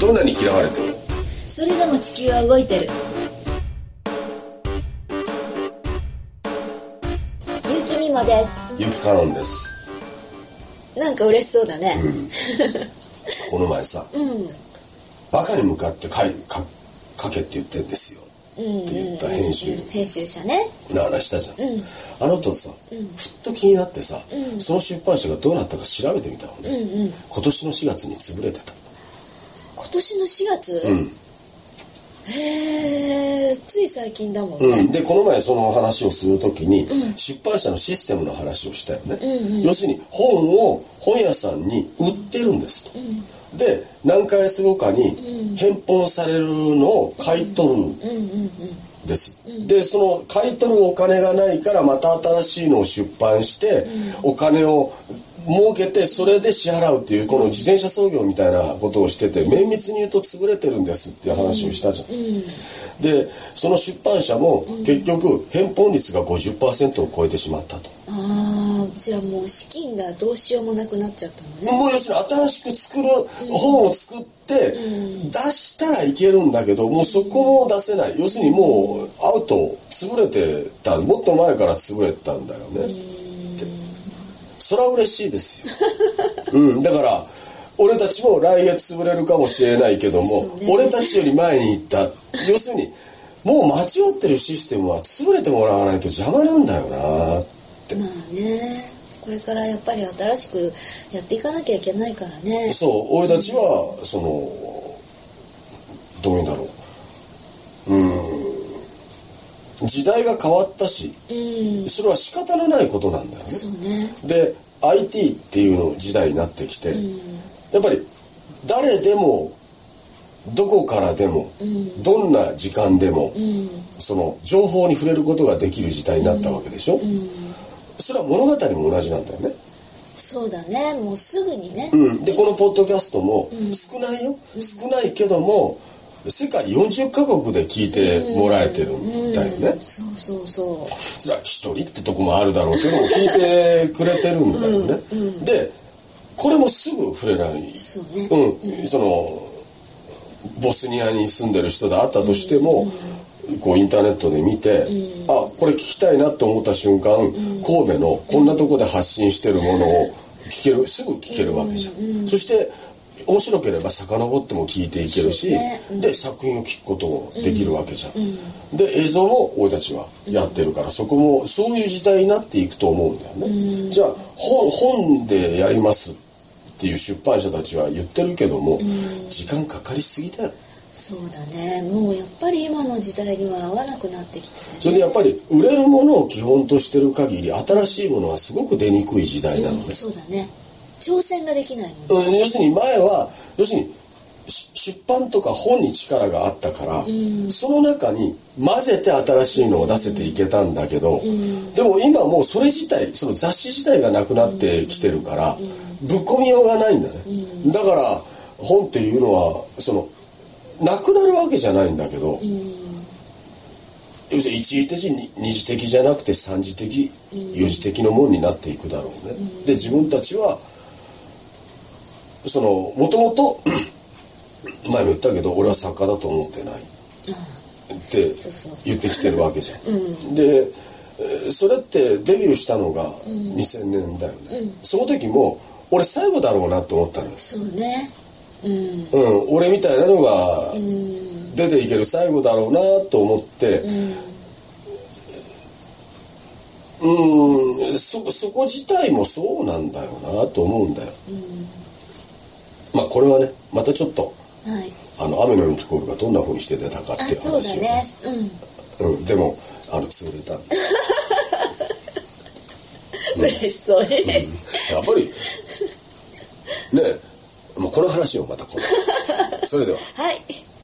どんなに嫌われても。それでも地球は動いてる。結城美もです。ゆきかのんです。なんか嬉しそうだね。この前さ うん。バカに向かってかいか書けって言ってんですよ。うんって言った編集。編集者ね。な話したじゃん、うん。あのとさ、ふっと気になってさ、うん。その出版社がどうなったか調べてみたのね、うんうん。今年の4月に潰れてた。今年の4月、うん、へえつい最近だもんね、うん、でこの前その話をする時に、うん。出版社のシステムの話をしたよね、うんうん。要するに本を本屋さんに売ってるんですと、で何ヶ月後かにうん。返本されるのを買い取るうんうんうんです、でその買い取るお金がないからまた新しいのを出版して、お金を儲けてそれで支払うっていうこの自転車操業みたいなことをしてて綿密に言うと潰れてるんですっていう話をしたじゃん、でその出版社も結局返本率が50%を超えてしまったと、ああじゃあもう資金がどうしようもなくなっちゃったのね。もう要するに新しく作る本を作って出したらいけるんだけどもうそこも出せない。要するにもうアウト潰れてた。もっと前から潰れてたんだよね。ってそれは嬉しいですよ、うん、だから俺たちも来月潰れるかもしれないけども、ね。俺たちより前に行った。要するにもう間違ってるシステムは潰れてもらわないと邪魔なんだよなって。まあね。これからやっぱり新しくやっていかなきゃいけないからね。そう俺たちはそのどういうんだろううん時代が変わったしうん。それは仕方のないことなんだよね。ね。で IT っていうの時代になってきて、うん。やっぱり誰でもどこからでも、うん。どんな時間でも、うん。その情報に触れることができる時代になったわけでしょ、うん。それは物語も同じなんだよね。そうだね。もうすぐにね。うん、でこのポッドキャストもうん。少ないよ、少ないけども世界40カ国で聞いてもらえてるんだよね、うんそうそうそう。それは一人ってとこもあるだろうけども聞いてくれてるんだよね、うんうんでこれもすぐ触れない。そうね。うん、そのボスニアに住んでる人であったとしても、こうインターネットで見て、うん。あこれ聞きたいなと思った瞬間、神戸のこんなとこで発信してるものを聞けるすぐ聞けるわけじゃん、そして面白ければ遡っても聞いていけるし、ね。うん。で作品を聞くこともできるわけじゃん、で映像も俺たちはやってるから、そこもそういう時代になっていくと思うんだよね、じゃあ本本でやりますっていう出版社たちは言ってるけども、時間かかりすぎだよ。そうだね。もうやっぱり今の時代には合わなくなってきててね。それでやっぱり売れるものを基本としてる限り新しいものはすごく出にくい時代なのね。うん、そうだね挑戦ができないもんうん、要するに前は要するにし出版とか本に力があったから、ん。その中に混ぜて新しいのを出せていけたんだけど、ん。でも今もうそれ自体その雑誌自体がなくなってきてるから、ぶっ込みようがないんだね、だから本っていうのはそのなくなるわけじゃないんだけど、要するに一時的に二次的じゃなくて三次的、四次的のものになっていくだろうね、で自分たちはそのもともと 前も言ったけど俺は作家だと思ってないって言ってきてるわけじゃん。でえーそれってデビューしたのが2000年だよね、その時も俺最後だろうなと思ったのよ、そうね。うん。うん、俺みたいなのがうん。出ていける最後だろうなと思って。うん。そそこ自体もそうなんだよなと思うんだよ、まあこれはねまたちょっとはい。あの雨のようにコールがどんな風にして出たかあっていうそうだ話をね。うん。うん、でもあの潰れたんで。嬉しそうに。やっぱりねえもうこの話をまた今度。それでは。はい